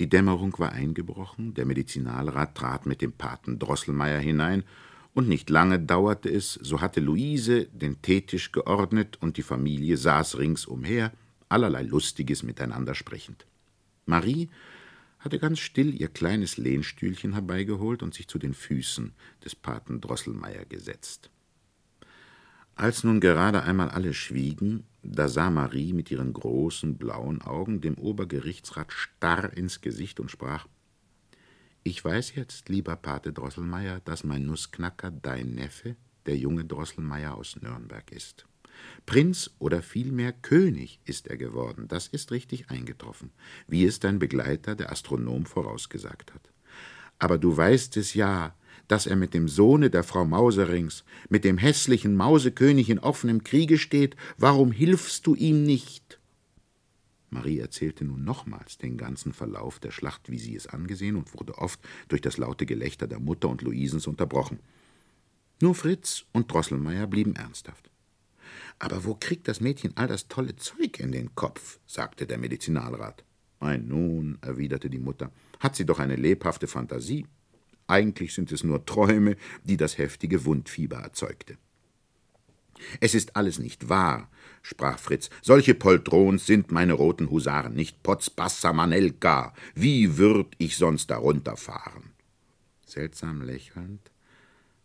Die Dämmerung war eingebrochen, der Medizinalrat trat mit dem Paten Drosselmeier hinein, und nicht lange dauerte es, so hatte Luise den Teetisch geordnet und die Familie saß ringsumher, allerlei Lustiges miteinander sprechend. Marie hatte ganz still ihr kleines Lehnstühlchen herbeigeholt und sich zu den Füßen des Paten Drosselmeier gesetzt. Als nun gerade einmal alle schwiegen, da sah Marie mit ihren großen blauen Augen dem Obergerichtsrat starr ins Gesicht und sprach Ich weiß jetzt, lieber Pate Drosselmeier, dass mein Nussknacker dein Neffe, der junge Drosselmeier aus Nürnberg ist. Prinz oder vielmehr König ist er geworden, das ist richtig eingetroffen, wie es dein Begleiter, der Astronom, vorausgesagt hat. Aber du weißt es ja, dass er mit dem Sohne der Frau Mauserings, mit dem hässlichen Mausekönig in offenem Kriege steht, warum hilfst du ihm nicht? Marie erzählte nun nochmals den ganzen Verlauf der Schlacht, wie sie es angesehen, und wurde oft durch das laute Gelächter der Mutter und Luisens unterbrochen. Nur Fritz und Drosselmeier blieben ernsthaft. Aber wo kriegt das Mädchen all das tolle Zeug in den Kopf? sagte der Medizinalrat. Ei nun, erwiderte die Mutter, hat sie doch eine lebhafte Fantasie. Eigentlich sind es nur Träume, die das heftige Wundfieber erzeugte. Es ist alles nicht wahr, sprach Fritz. Solche Poltrons sind meine roten Husaren, nicht Potz Passamanelka. Wie würd ich sonst darunter fahren? Seltsam lächelnd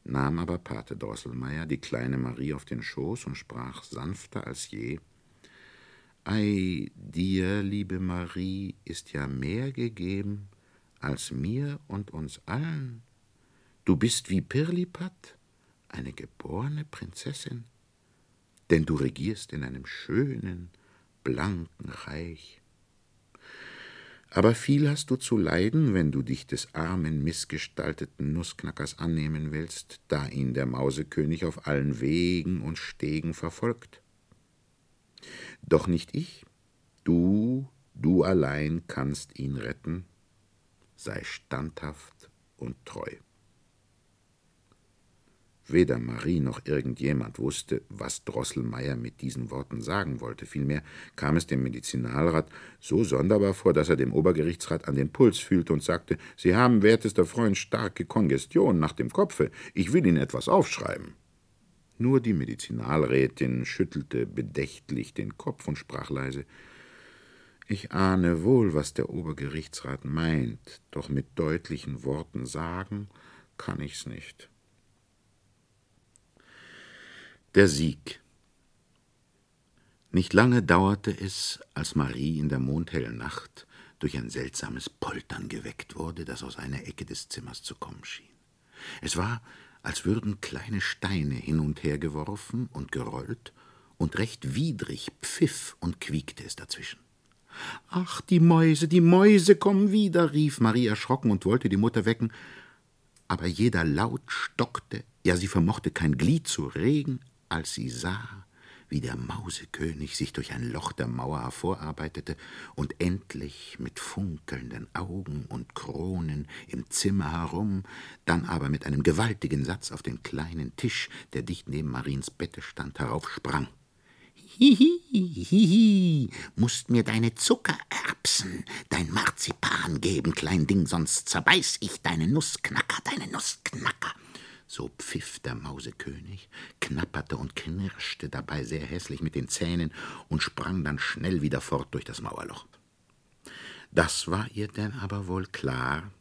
nahm aber Pate Drosselmeier die kleine Marie auf den Schoß und sprach sanfter als je Ei, dir, liebe Marie, ist ja mehr gegeben als mir und uns allen. Du bist wie Pirlipat, eine geborene Prinzessin, denn du regierst in einem schönen, blanken Reich. Aber viel hast du zu leiden, wenn du dich des armen, missgestalteten Nussknackers annehmen willst, da ihn der Mausekönig auf allen Wegen und Stegen verfolgt. Doch nicht ich, du, du allein kannst ihn retten, sei standhaft und treu. Weder Marie noch irgendjemand wusste, was Drosselmeier mit diesen Worten sagen wollte. Vielmehr kam es dem Medizinalrat so sonderbar vor, dass er dem Obergerichtsrat an den Puls fühlte und sagte: Sie haben, wertester Freund, starke Kongestion nach dem Kopfe. Ich will Ihnen etwas aufschreiben. Nur die Medizinalrätin schüttelte bedächtlich den Kopf und sprach leise: Ich ahne wohl, was der Obergerichtsrat meint, doch mit deutlichen Worten sagen kann ich's nicht. Der Sieg. Nicht lange dauerte es, als Marie in der mondhellen Nacht durch ein seltsames Poltern geweckt wurde, das aus einer Ecke des Zimmers zu kommen schien. Es war, als würden kleine Steine hin und her geworfen und gerollt, und recht widrig pfiff und quiekte es dazwischen. Ach, die Mäuse, die Mäuse kommen wieder, rief Marie erschrocken und wollte die Mutter wecken, aber jeder Laut stockte, ja sie vermochte kein Glied zu regen, als sie sah, wie der Mausekönig sich durch ein Loch der Mauer hervorarbeitete und endlich mit funkelnden Augen und Kronen im Zimmer herum, dann aber mit einem gewaltigen Satz auf den kleinen Tisch, der dicht neben Mariens Bette stand, heraufsprang. Hihi, hihi, musst mir deine Zuckererbsen, dein Marzipan geben, klein Ding, sonst zerbeiß ich deine Nussknacker, deine Nussknacker. So pfiff der Mausekönig, knapperte und knirschte dabei sehr hässlich mit den Zähnen und sprang dann schnell wieder fort durch das Mauerloch. Das war ihr denn aber wohl klar,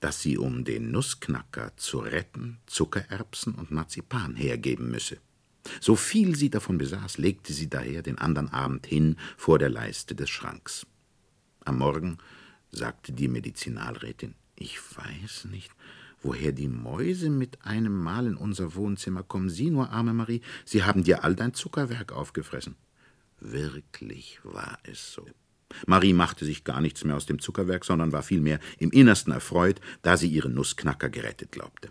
dass sie, um den Nussknacker zu retten, Zuckererbsen und Marzipan hergeben müsse. So viel sie davon besaß, legte sie daher den andern Abend hin vor der Leiste des Schranks. Am Morgen sagte die Medizinalrätin, ich weiß nicht, woher die Mäuse mit einem Mal in unser Wohnzimmer kommen. Sieh nur, arme Marie, sie haben dir all dein Zuckerwerk aufgefressen. Wirklich war es so. Marie machte sich gar nichts mehr aus dem Zuckerwerk, sondern war vielmehr im Innersten erfreut, da sie ihren Nussknacker gerettet glaubte.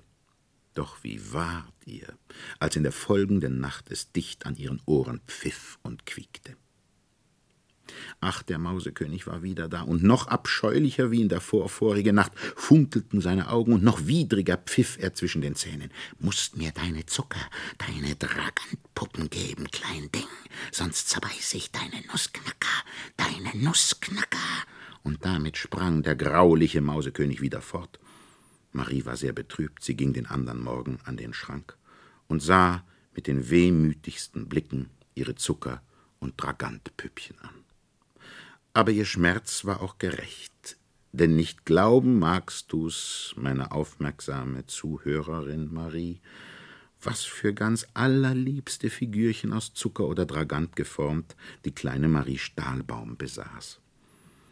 Doch wie ward ihr, als in der folgenden Nacht es dicht an ihren Ohren pfiff und quiekte? Ach, der Mausekönig war wieder da, und noch abscheulicher wie in der vorvorigen Nacht funkelten seine Augen, und noch widriger pfiff er zwischen den Zähnen. Musst mir deine Zucker, deine Dragantpuppen geben, klein Ding, sonst zerbeiß ich deine Nussknacker, deine Nussknacker. und damit sprang der grauliche Mausekönig wieder fort. Marie war sehr betrübt, sie ging den andern Morgen an den Schrank und sah mit den wehmütigsten Blicken ihre Zucker- und Dragantpüppchen an. Aber ihr Schmerz war auch gerecht, denn nicht glauben magst du's, meine aufmerksame Zuhörerin Marie, was für ganz allerliebste Figürchen aus Zucker oder Dragant geformt die kleine Marie Stahlbaum besaß.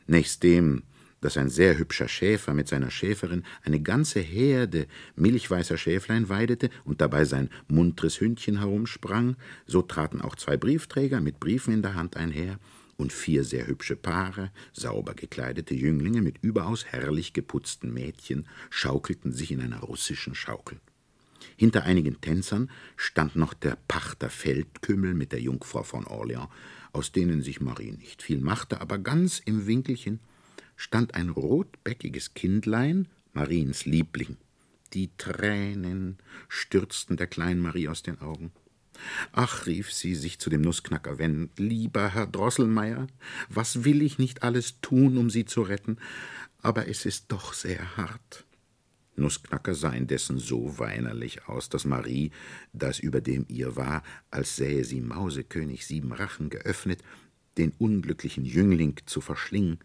Nächstdem, dass ein sehr hübscher Schäfer mit seiner Schäferin eine ganze Herde milchweißer Schäflein weidete und dabei sein muntres Hündchen herumsprang, so traten auch zwei Briefträger mit Briefen in der Hand einher, und vier sehr hübsche Paare, sauber gekleidete Jünglinge mit überaus herrlich geputzten Mädchen, schaukelten sich in einer russischen Schaukel. Hinter einigen Tänzern stand noch der Pachter Feldkümmel mit der Jungfrau von Orleans, aus denen sich Marie nicht viel machte, aber ganz im Winkelchen stand ein rotbäckiges Kindlein, Mariens Liebling. Die Tränen stürzten der kleinen Marie aus den Augen. Ach, rief sie, sich zu dem Nussknacker wendend, lieber Herr Drosselmeier, was will ich nicht alles tun, um Sie zu retten, aber es ist doch sehr hart. Nussknacker sah indessen so weinerlich aus, dass Marie, das über dem ihr war, als sähe sie Mausekönig sieben Rachen geöffnet, den unglücklichen Jüngling zu verschlingen,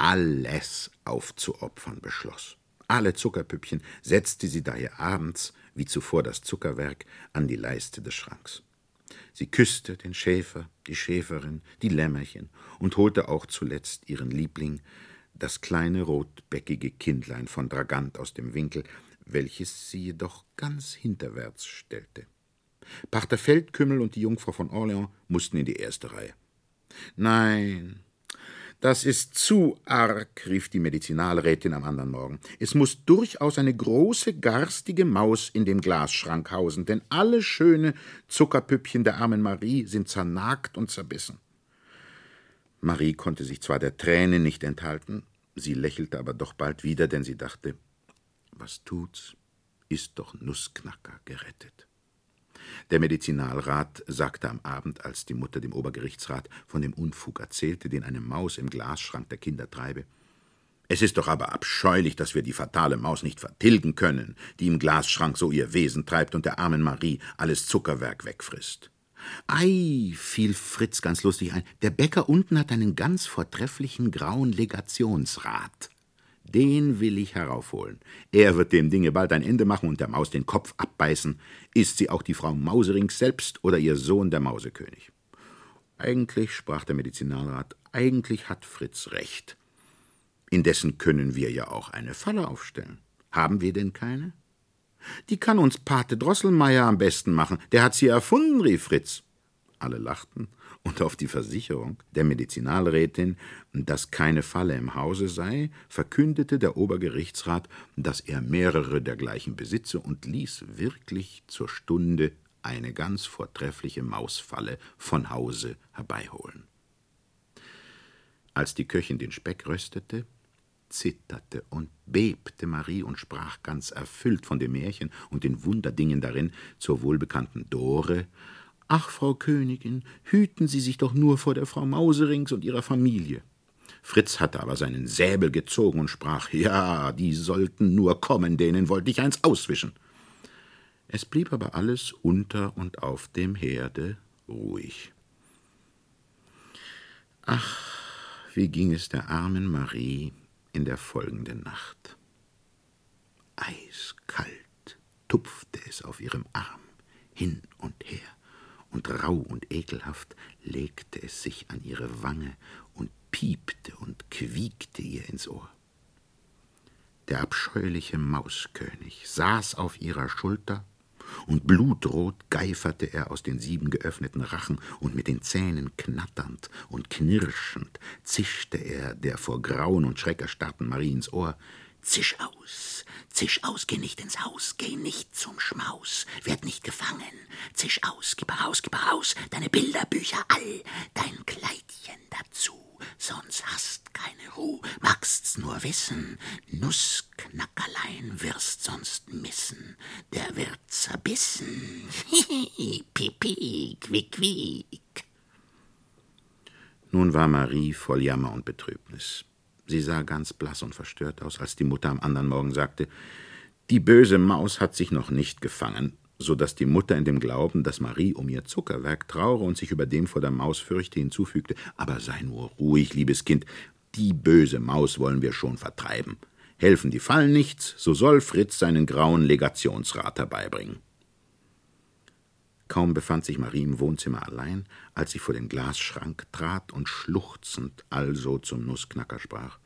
alles aufzuopfern beschloss. Alle Zuckerpüppchen setzte sie daher abends, wie zuvor das Zuckerwerk, an die Leiste des Schranks. Sie küsste den Schäfer, die Schäferin, die Lämmerchen und holte auch zuletzt ihren Liebling, das kleine rotbäckige Kindlein von Dragant aus dem Winkel, welches sie jedoch ganz hinterwärts stellte. Pachter Feldkümmel und die Jungfrau von Orleans mussten in die erste Reihe. Nein, das ist zu arg, rief die Medizinalrätin am anderen Morgen. Es muss durchaus eine große, garstige Maus in dem Glasschrank hausen, denn alle schöne Zuckerpüppchen der armen Marie sind zernagt und zerbissen. Marie konnte sich zwar der Träne nicht enthalten, sie lächelte aber doch bald wieder, denn sie dachte, was tut's, ist doch Nussknacker gerettet. Der Medizinalrat sagte am Abend, als die Mutter dem Obergerichtsrat von dem Unfug erzählte, den eine Maus im Glasschrank der Kinder treibe. Es ist doch aber abscheulich, dass wir die fatale Maus nicht vertilgen können, die im Glasschrank so ihr Wesen treibt und der armen Marie alles Zuckerwerk wegfrisst. Ei, fiel Fritz ganz lustig ein, der Bäcker unten hat einen ganz vortrefflichen grauen Legationsrat. Den will ich heraufholen. Er wird dem Dinge bald ein Ende machen und der Maus den Kopf abbeißen. Ist sie auch die Frau Mausering selbst oder ihr Sohn der Mausekönig? Eigentlich, sprach der Medizinalrat, eigentlich hat Fritz recht. Indessen können wir ja auch eine Falle aufstellen. Haben wir denn keine? Die kann uns Pate Drosselmeier am besten machen. Der hat sie erfunden, rief Fritz. Alle lachten und auf die Versicherung der Medizinalrätin, dass keine Falle im Hause sei, verkündete der Obergerichtsrat, dass er mehrere dergleichen besitze und ließ wirklich zur Stunde eine ganz vortreffliche Mausfalle von Hause herbeiholen. Als die Köchin den Speck röstete, zitterte und bebte Marie und sprach ganz erfüllt von dem Märchen und den Wunderdingen darin zur wohlbekannten Dore Ach, Frau Königin, hüten Sie sich doch nur vor der Frau Mauserings und ihrer Familie. Fritz hatte aber seinen Säbel gezogen und sprach Ja, die sollten nur kommen, denen wollte ich eins auswischen. Es blieb aber alles unter und auf dem Herde ruhig. Ach, wie ging es der armen Marie in der folgenden Nacht. Eiskalt tupfte es auf ihrem Arm hin und her und rau und ekelhaft legte es sich an ihre Wange und piepte und quiekte ihr ins Ohr. Der abscheuliche Mauskönig saß auf ihrer Schulter, und blutrot geiferte er aus den sieben geöffneten Rachen, und mit den Zähnen knatternd und knirschend zischte er der vor Grauen und Schreck erstarrten Mariens Ohr Zisch aus, zisch aus, geh nicht ins Haus, geh nicht zum Schmaus, werd nicht gefangen. Zisch aus, gib heraus, gib heraus, deine Bilderbücher all, dein Kleidchen dazu, sonst hast keine Ruh, magst's nur wissen, Nussknackerlein wirst sonst missen, der wird zerbissen. Hihi, pipi, quick, quick. Nun war Marie voll Jammer und Betrübnis. Sie sah ganz blass und verstört aus, als die Mutter am anderen Morgen sagte, die böse Maus hat sich noch nicht gefangen, so dass die Mutter in dem Glauben, dass Marie um ihr Zuckerwerk traure und sich über dem vor der Maus fürchte, hinzufügte, aber sei nur ruhig, liebes Kind, die böse Maus wollen wir schon vertreiben. Helfen die Fallen nichts, so soll Fritz seinen grauen Legationsrat herbeibringen. Kaum befand sich Marie im Wohnzimmer allein, als sie vor den Glasschrank trat und schluchzend also zum Nussknacker sprach.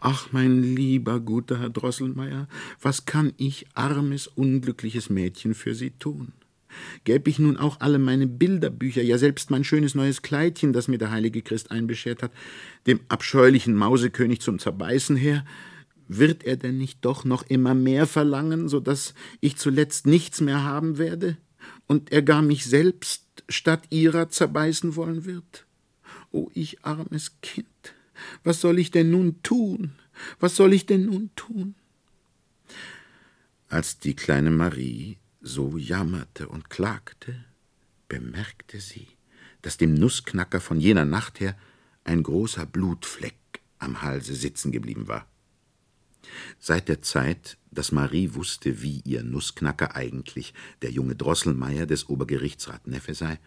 Ach, mein lieber, guter Herr Drosselmeier, was kann ich, armes, unglückliches Mädchen, für Sie tun? Gäb ich nun auch alle meine Bilderbücher, ja selbst mein schönes neues Kleidchen, das mir der heilige Christ einbeschert hat, dem abscheulichen Mausekönig zum Zerbeißen her, wird er denn nicht doch noch immer mehr verlangen, so dass ich zuletzt nichts mehr haben werde? Und er gar mich selbst statt ihrer zerbeißen wollen wird? O oh, ich armes Kind, was soll ich denn nun tun? Was soll ich denn nun tun? Als die kleine Marie so jammerte und klagte, bemerkte sie, dass dem Nussknacker von jener Nacht her ein großer Blutfleck am Halse sitzen geblieben war. Seit der Zeit, dass Marie wusste, wie ihr Nussknacker eigentlich der junge Drosselmeier des Obergerichtsrat Neffe sei,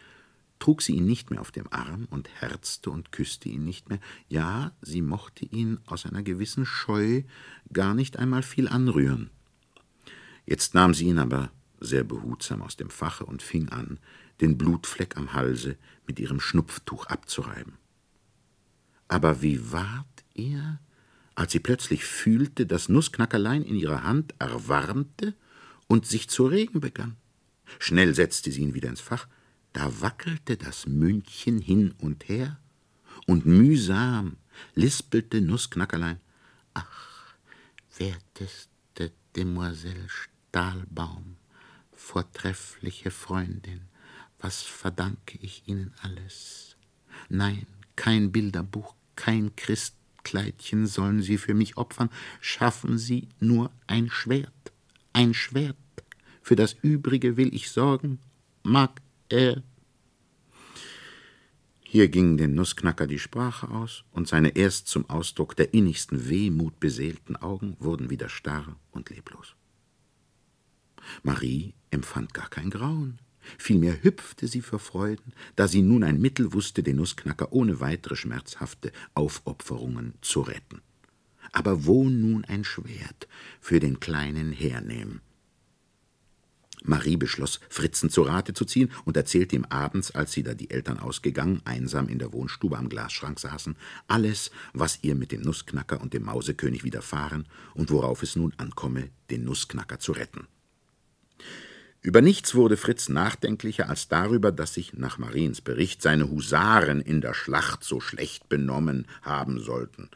trug sie ihn nicht mehr auf dem Arm und herzte und küsste ihn nicht mehr. Ja, sie mochte ihn aus einer gewissen Scheu gar nicht einmal viel anrühren. Jetzt nahm sie ihn aber sehr behutsam aus dem Fache und fing an, den Blutfleck am Halse mit ihrem Schnupftuch abzureiben. Aber wie ward er, als sie plötzlich fühlte, dass Nussknackerlein in ihrer Hand erwarmte und sich zu regen begann. Schnell setzte sie ihn wieder ins Fach, da wackelte das Mündchen hin und her, und mühsam lispelte Nussknackerlein, ach, werteste Demoiselle Stahlbaum, vortreffliche Freundin, was verdanke ich Ihnen alles? Nein, kein Bilderbuch, kein Christ Kleidchen sollen Sie für mich opfern, schaffen Sie nur ein Schwert, ein Schwert. Für das Übrige will ich sorgen, mag er. Hier ging den Nussknacker die Sprache aus, und seine erst zum Ausdruck der innigsten Wehmut beseelten Augen wurden wieder starr und leblos. Marie empfand gar kein Grauen. Vielmehr hüpfte sie vor Freuden, da sie nun ein Mittel wusste, den Nussknacker ohne weitere schmerzhafte Aufopferungen zu retten. Aber wo nun ein Schwert für den Kleinen hernehmen? Marie beschloss, Fritzen zu Rate zu ziehen und erzählte ihm abends, als sie, da die Eltern ausgegangen, einsam in der Wohnstube am Glasschrank saßen, alles, was ihr mit dem Nussknacker und dem Mausekönig widerfahren und worauf es nun ankomme, den Nussknacker zu retten. Über nichts wurde Fritz nachdenklicher als darüber, dass sich nach Mariens Bericht seine Husaren in der Schlacht so schlecht benommen haben sollten.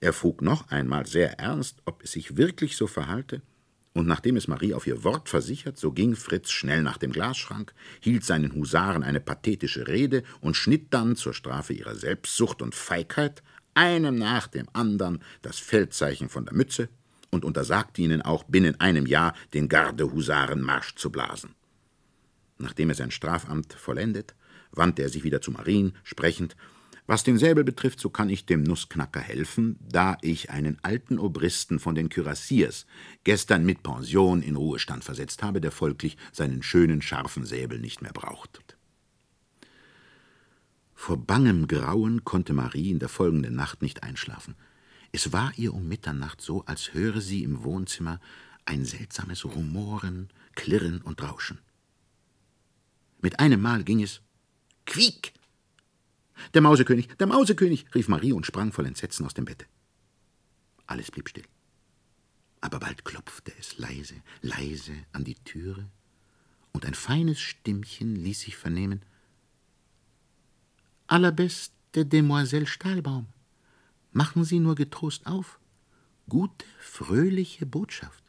Er frug noch einmal sehr ernst, ob es sich wirklich so verhalte, und nachdem es Marie auf ihr Wort versichert, so ging Fritz schnell nach dem Glasschrank, hielt seinen Husaren eine pathetische Rede und schnitt dann zur Strafe ihrer Selbstsucht und Feigheit einem nach dem andern das Feldzeichen von der Mütze und untersagte ihnen auch binnen einem Jahr den Gardehusarenmarsch zu blasen. Nachdem er sein Strafamt vollendet, wandte er sich wieder zu Marien, sprechend Was den Säbel betrifft, so kann ich dem Nussknacker helfen, da ich einen alten Obristen von den Kürassiers gestern mit Pension in Ruhestand versetzt habe, der folglich seinen schönen, scharfen Säbel nicht mehr braucht. Vor bangem Grauen konnte Marie in der folgenden Nacht nicht einschlafen. Es war ihr um Mitternacht so, als höre sie im Wohnzimmer ein seltsames Rumoren, Klirren und Rauschen. Mit einem Mal ging es Quiek! Der Mausekönig, der Mausekönig! rief Marie und sprang voll Entsetzen aus dem Bette. Alles blieb still. Aber bald klopfte es leise, leise an die Türe, und ein feines Stimmchen ließ sich vernehmen Allerbeste Demoiselle Stahlbaum. Machen Sie nur getrost auf. Gute, fröhliche Botschaft.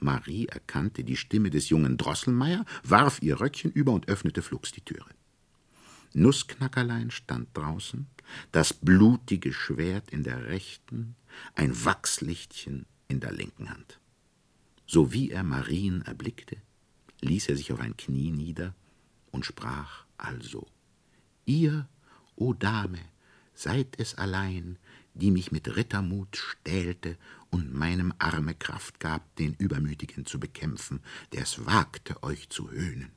Marie erkannte die Stimme des jungen Drosselmeier, warf ihr Röckchen über und öffnete flugs die Türe. Nussknackerlein stand draußen, das blutige Schwert in der rechten, ein Wachslichtchen in der linken Hand. So wie er Marien erblickte, ließ er sich auf ein Knie nieder und sprach also: Ihr, o Dame, seid es allein, die mich mit Rittermut stählte und meinem Arme Kraft gab, den Übermütigen zu bekämpfen, der es wagte, euch zu höhnen.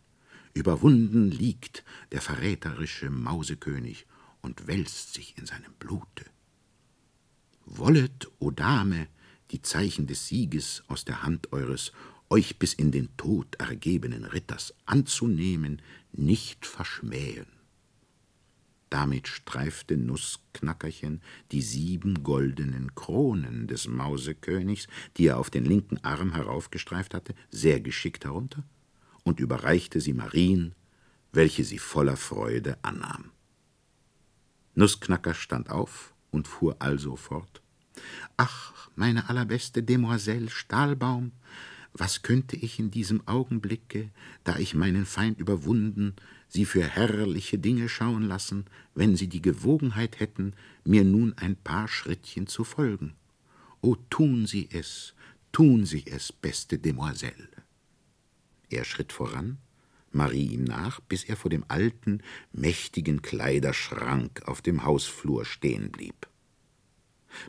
Überwunden liegt der verräterische Mausekönig und wälzt sich in seinem Blute. Wollet, o Dame, die Zeichen des Sieges aus der Hand eures euch bis in den Tod ergebenen Ritters anzunehmen, nicht verschmähen. Damit streifte Nussknackerchen die sieben goldenen Kronen des Mausekönigs, die er auf den linken Arm heraufgestreift hatte, sehr geschickt herunter und überreichte sie Marien, welche sie voller Freude annahm. Nussknacker stand auf und fuhr also fort. Ach, meine allerbeste Demoiselle Stahlbaum, was könnte ich in diesem Augenblicke, da ich meinen Feind überwunden, sie für herrliche Dinge schauen lassen, wenn sie die Gewogenheit hätten, mir nun ein paar Schrittchen zu folgen. O tun Sie es, tun Sie es, beste Demoiselle. Er schritt voran, Marie ihm nach, bis er vor dem alten, mächtigen Kleiderschrank auf dem Hausflur stehen blieb.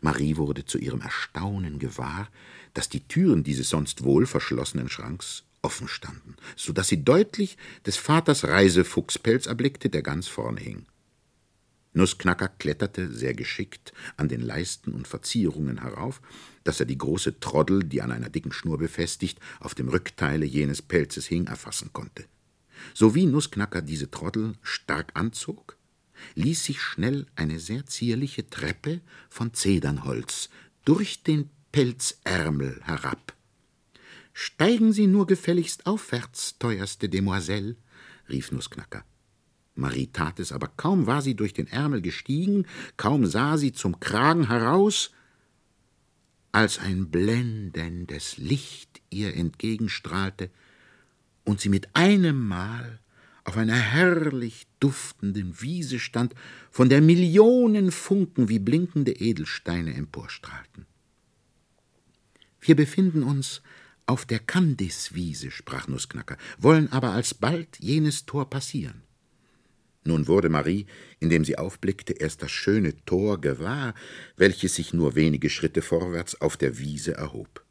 Marie wurde zu ihrem Erstaunen gewahr, dass die Türen dieses sonst wohl verschlossenen Schranks offen standen, so dass sie deutlich des Vaters Reisefuchspelz erblickte, der ganz vorne hing. Nussknacker kletterte sehr geschickt an den Leisten und Verzierungen herauf, dass er die große Troddel, die an einer dicken Schnur befestigt, auf dem Rückteile jenes Pelzes hing, erfassen konnte. So wie Nussknacker diese Troddel stark anzog, ließ sich schnell eine sehr zierliche Treppe von Zedernholz durch den Pelzärmel herab. Steigen Sie nur gefälligst aufwärts, teuerste Demoiselle, rief Nussknacker. Marie tat es, aber kaum war sie durch den Ärmel gestiegen, kaum sah sie zum Kragen heraus, als ein blendendes Licht ihr entgegenstrahlte und sie mit einem Mal auf einer herrlich duftenden Wiese stand, von der Millionen Funken wie blinkende Edelsteine emporstrahlten. Wir befinden uns auf der Kandiswiese, sprach Nussknacker, wollen aber alsbald jenes Tor passieren. Nun wurde Marie, indem sie aufblickte, erst das schöne Tor gewahr, welches sich nur wenige Schritte vorwärts auf der Wiese erhob.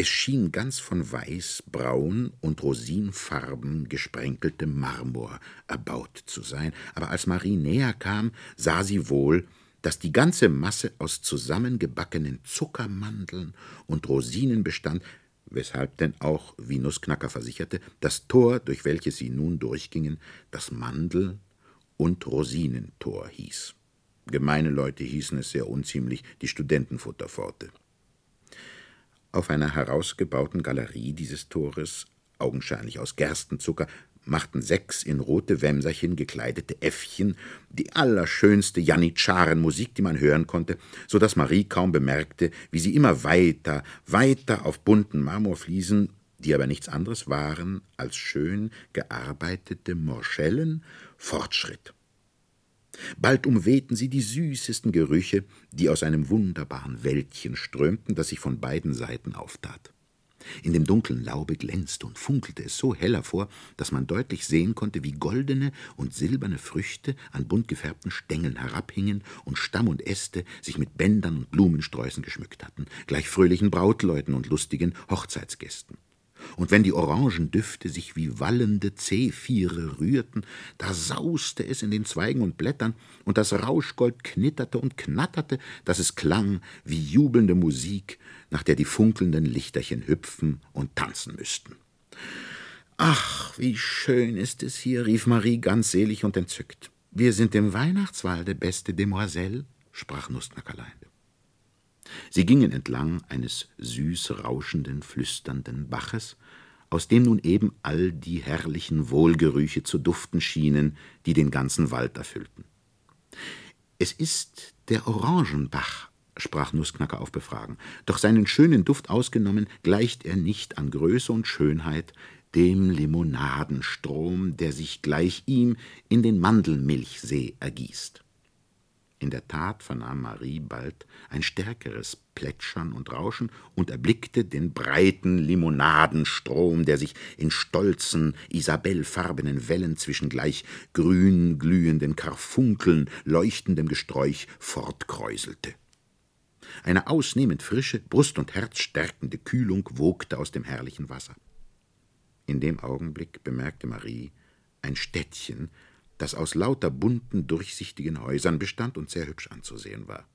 Es schien ganz von weiß, braun und rosinfarben gesprenkeltem Marmor erbaut zu sein, aber als Marie näher kam, sah sie wohl, dass die ganze Masse aus zusammengebackenen Zuckermandeln und Rosinen bestand, weshalb denn auch, wie Nussknacker versicherte, das Tor, durch welches sie nun durchgingen, das Mandel- und Rosinentor hieß. Gemeine Leute hießen es sehr unziemlich die Studentenfutterpforte. Auf einer herausgebauten Galerie dieses Tores, augenscheinlich aus Gerstenzucker, machten sechs in rote Wämserchen gekleidete Äffchen die allerschönste Janitscharenmusik, die man hören konnte, so dass Marie kaum bemerkte, wie sie immer weiter, weiter auf bunten Marmorfliesen, die aber nichts anderes waren als schön gearbeitete Morschellen, fortschritt. Bald umwehten sie die süßesten Gerüche, die aus einem wunderbaren Wäldchen strömten, das sich von beiden Seiten auftat. In dem dunklen Laube glänzte und funkelte es so hell hervor, dass man deutlich sehen konnte, wie goldene und silberne Früchte an bunt gefärbten Stängeln herabhingen und Stamm und Äste sich mit Bändern und Blumensträußen geschmückt hatten, gleich fröhlichen Brautleuten und lustigen Hochzeitsgästen und wenn die Orangendüfte sich wie wallende Zephire rührten, da sauste es in den Zweigen und Blättern, und das Rauschgold knitterte und knatterte, dass es klang wie jubelnde Musik, nach der die funkelnden Lichterchen hüpfen und tanzen müssten. Ach, wie schön ist es hier, rief Marie ganz selig und entzückt. Wir sind im Weihnachtswalde, beste Demoiselle, sprach Nussnackerlein. Sie gingen entlang eines süß rauschenden, flüsternden Baches, aus dem nun eben all die herrlichen Wohlgerüche zu duften schienen, die den ganzen Wald erfüllten. Es ist der Orangenbach, sprach Nussknacker auf Befragen, doch seinen schönen Duft ausgenommen, gleicht er nicht an Größe und Schönheit dem Limonadenstrom, der sich gleich ihm in den Mandelmilchsee ergießt. In der Tat vernahm Marie bald ein stärkeres Plätschern und Rauschen und erblickte den breiten Limonadenstrom, der sich in stolzen, isabellfarbenen Wellen zwischen gleich grün glühenden Karfunkeln, leuchtendem Gesträuch fortkräuselte. Eine ausnehmend frische, Brust und Herz stärkende Kühlung wogte aus dem herrlichen Wasser. In dem Augenblick bemerkte Marie ein Städtchen, das aus lauter bunten, durchsichtigen Häusern bestand und sehr hübsch anzusehen war.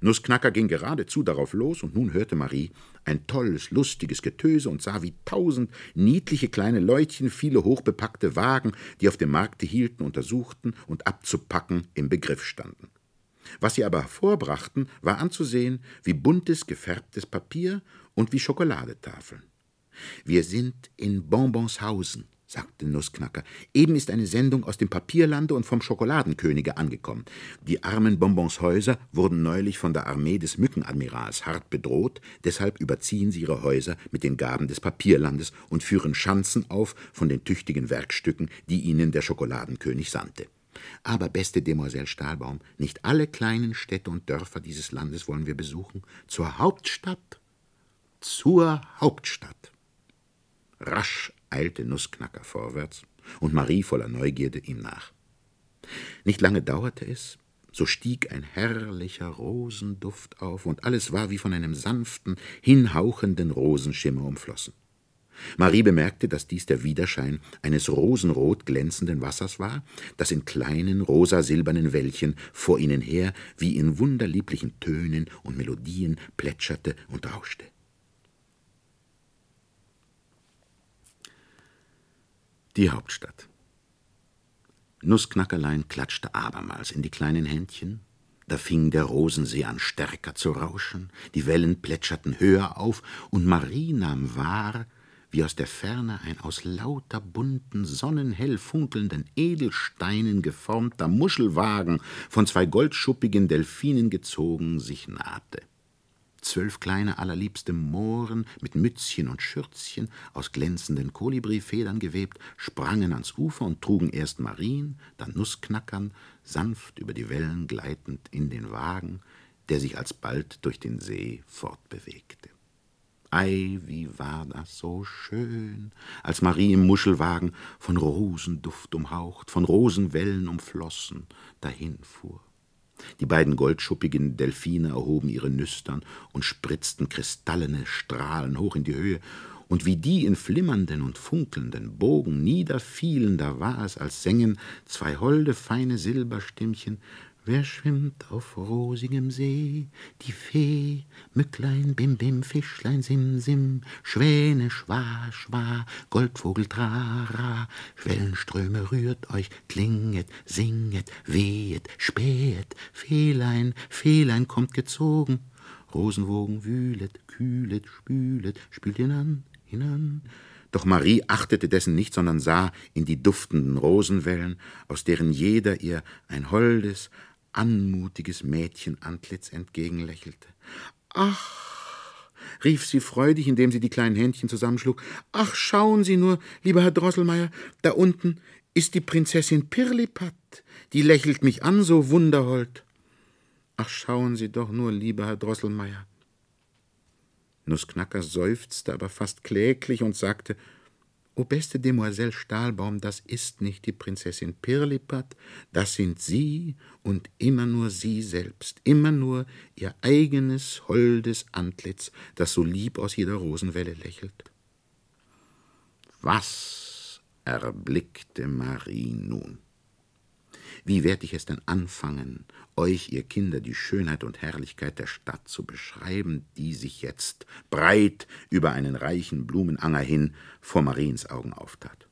Nussknacker ging geradezu darauf los, und nun hörte Marie ein tolles, lustiges Getöse und sah, wie tausend niedliche kleine Leutchen viele hochbepackte Wagen, die auf dem Markte hielten, untersuchten und abzupacken im Begriff standen. Was sie aber hervorbrachten, war anzusehen wie buntes, gefärbtes Papier und wie Schokoladetafeln. Wir sind in Bonbonshausen, sagte Nussknacker. Eben ist eine Sendung aus dem Papierlande und vom Schokoladenkönige angekommen. Die armen Bonbonshäuser wurden neulich von der Armee des Mückenadmirals hart bedroht, deshalb überziehen sie ihre Häuser mit den Gaben des Papierlandes und führen Schanzen auf von den tüchtigen Werkstücken, die ihnen der Schokoladenkönig sandte. Aber, beste Demoiselle Stahlbaum, nicht alle kleinen Städte und Dörfer dieses Landes wollen wir besuchen. Zur Hauptstadt, zur Hauptstadt. Rasch eilte Nussknacker vorwärts und Marie voller Neugierde ihm nach. Nicht lange dauerte es, so stieg ein herrlicher Rosenduft auf, und alles war wie von einem sanften, hinhauchenden Rosenschimmer umflossen. Marie bemerkte, dass dies der Widerschein eines rosenrot glänzenden Wassers war, das in kleinen rosa-silbernen Wellchen vor ihnen her wie in wunderlieblichen Tönen und Melodien plätscherte und rauschte. Die Hauptstadt. Nussknackerlein klatschte abermals in die kleinen Händchen, da fing der Rosensee an stärker zu rauschen, die Wellen plätscherten höher auf, und Marie nahm wahr, wie aus der Ferne ein aus lauter bunten, sonnenhell funkelnden Edelsteinen geformter Muschelwagen, von zwei goldschuppigen Delphinen gezogen, sich nahte. Zwölf kleine, allerliebste Mohren mit Mützchen und Schürzchen aus glänzenden Kolibrifedern gewebt, sprangen ans Ufer und trugen erst Marien, dann Nussknackern, sanft über die Wellen gleitend in den Wagen, der sich alsbald durch den See fortbewegte. Ei, wie war das so schön, als Marie im Muschelwagen, von Rosenduft umhaucht, von Rosenwellen umflossen, dahinfuhr. Die beiden goldschuppigen Delphine erhoben ihre Nüstern und spritzten kristallene Strahlen hoch in die Höhe, und wie die in flimmernden und funkelnden Bogen niederfielen, da war es, als sängen zwei holde, feine Silberstimmchen Wer schwimmt auf rosigem See? Die Fee, Mücklein, Bim, Bim, Fischlein, Sim, Sim, Schwäne, Schwa, Schwa, Goldvogel, Trara, Schwellenströme rührt euch, klinget, singet, wehet, spähet, Fehlein, Fehlein kommt gezogen, Rosenwogen wühlet, kühlet, spület, spült hinan, hinan, doch Marie achtete dessen nicht, sondern sah in die duftenden Rosenwellen, aus deren jeder ihr ein holdes, anmutiges Mädchenantlitz entgegenlächelte. Ach, rief sie freudig, indem sie die kleinen Händchen zusammenschlug. Ach, schauen Sie nur, lieber Herr Drosselmeier, da unten ist die Prinzessin Pirlipat, die lächelt mich an, so wunderhold. Ach, schauen Sie doch nur, lieber Herr Drosselmeier. Nussknacker seufzte aber fast kläglich und sagte, O beste Demoiselle Stahlbaum, das ist nicht die Prinzessin Pirlipat, das sind Sie und immer nur Sie selbst, immer nur Ihr eigenes, holdes Antlitz, das so lieb aus jeder Rosenwelle lächelt. Was erblickte Marie nun? Wie werd ich es denn anfangen, euch, ihr Kinder, die Schönheit und Herrlichkeit der Stadt zu beschreiben, die sich jetzt breit über einen reichen Blumenanger hin vor Mariens Augen auftat?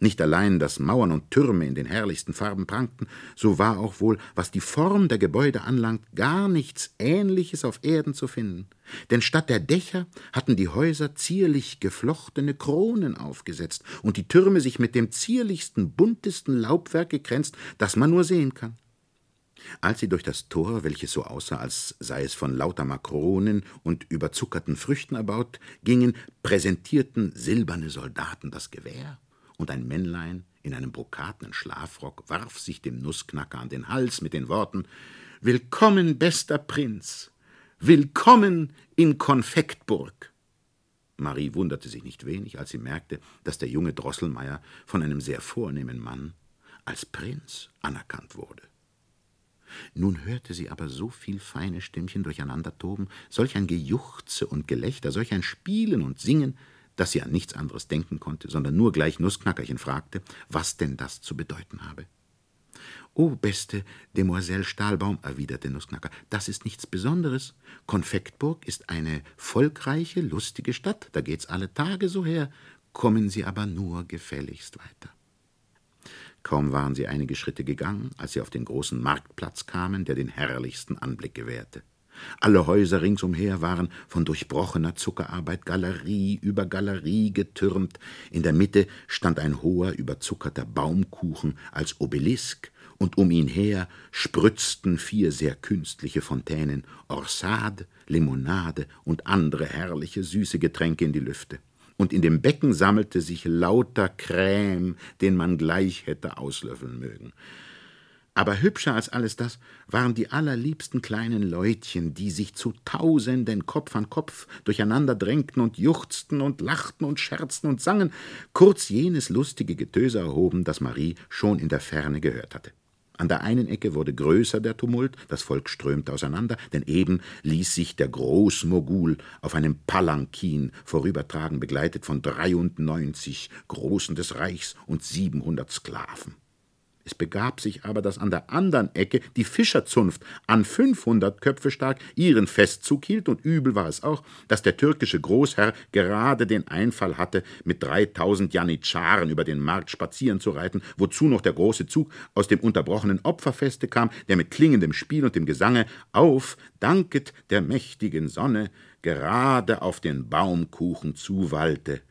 Nicht allein, dass Mauern und Türme in den herrlichsten Farben prangten, so war auch wohl, was die Form der Gebäude anlangt, gar nichts Ähnliches auf Erden zu finden. Denn statt der Dächer hatten die Häuser zierlich geflochtene Kronen aufgesetzt und die Türme sich mit dem zierlichsten, buntesten Laubwerk gekränzt, das man nur sehen kann. Als sie durch das Tor, welches so aussah, als sei es von lauter Makronen und überzuckerten Früchten erbaut, gingen, präsentierten silberne Soldaten das Gewehr und ein Männlein in einem brokatenen Schlafrock, warf sich dem Nussknacker an den Hals mit den Worten Willkommen, bester Prinz, willkommen in Konfektburg. Marie wunderte sich nicht wenig, als sie merkte, dass der junge Drosselmeier von einem sehr vornehmen Mann als Prinz anerkannt wurde. Nun hörte sie aber so viel feine Stimmchen durcheinandertoben, solch ein Gejuchze und Gelächter, solch ein Spielen und Singen, dass sie an nichts anderes denken konnte, sondern nur gleich Nussknackerchen fragte, was denn das zu bedeuten habe. O beste Demoiselle Stahlbaum, erwiderte Nussknacker, das ist nichts Besonderes. Konfektburg ist eine volkreiche, lustige Stadt, da geht's alle Tage so her, kommen Sie aber nur gefälligst weiter. Kaum waren sie einige Schritte gegangen, als sie auf den großen Marktplatz kamen, der den herrlichsten Anblick gewährte. Alle Häuser ringsumher waren von durchbrochener Zuckerarbeit Galerie über Galerie getürmt. In der Mitte stand ein hoher, überzuckerter Baumkuchen als Obelisk, und um ihn her spritzten vier sehr künstliche Fontänen Orsade, Limonade und andere herrliche süße Getränke in die Lüfte und in dem Becken sammelte sich lauter Creme, den man gleich hätte auslöffeln mögen. Aber hübscher als alles das waren die allerliebsten kleinen Leutchen, die sich zu Tausenden Kopf an Kopf durcheinander drängten und juchzten und lachten und scherzten und sangen, kurz jenes lustige Getöse erhoben, das Marie schon in der Ferne gehört hatte. An der einen Ecke wurde größer der Tumult, das Volk strömte auseinander, denn eben ließ sich der Großmogul auf einem Palankin vorübertragen, begleitet von 93 Großen des Reichs und 700 Sklaven. Es begab sich aber, dass an der anderen Ecke die Fischerzunft an 500 Köpfe stark ihren Festzug hielt, und übel war es auch, dass der türkische Großherr gerade den Einfall hatte, mit 3000 Janitscharen über den Markt spazieren zu reiten, wozu noch der große Zug aus dem unterbrochenen Opferfeste kam, der mit klingendem Spiel und dem Gesange Auf, danket der mächtigen Sonne, gerade auf den Baumkuchen zuwallte.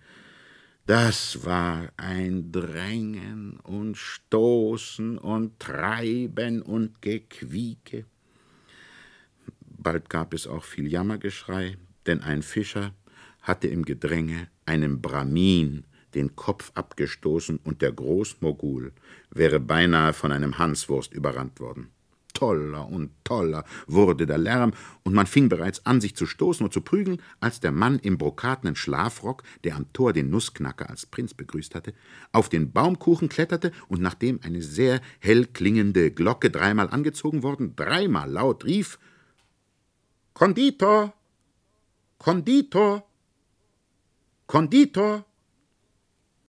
Das war ein Drängen und Stoßen und Treiben und Gequieke. Bald gab es auch viel Jammergeschrei, denn ein Fischer hatte im Gedränge einem Brahmin den Kopf abgestoßen und der Großmogul wäre beinahe von einem Hanswurst überrannt worden toller und toller wurde der Lärm, und man fing bereits an, sich zu stoßen und zu prügeln, als der Mann im brokatenen Schlafrock, der am Tor den Nussknacker als Prinz begrüßt hatte, auf den Baumkuchen kletterte und nachdem eine sehr hell klingende Glocke dreimal angezogen worden, dreimal laut rief Konditor. Konditor. Konditor.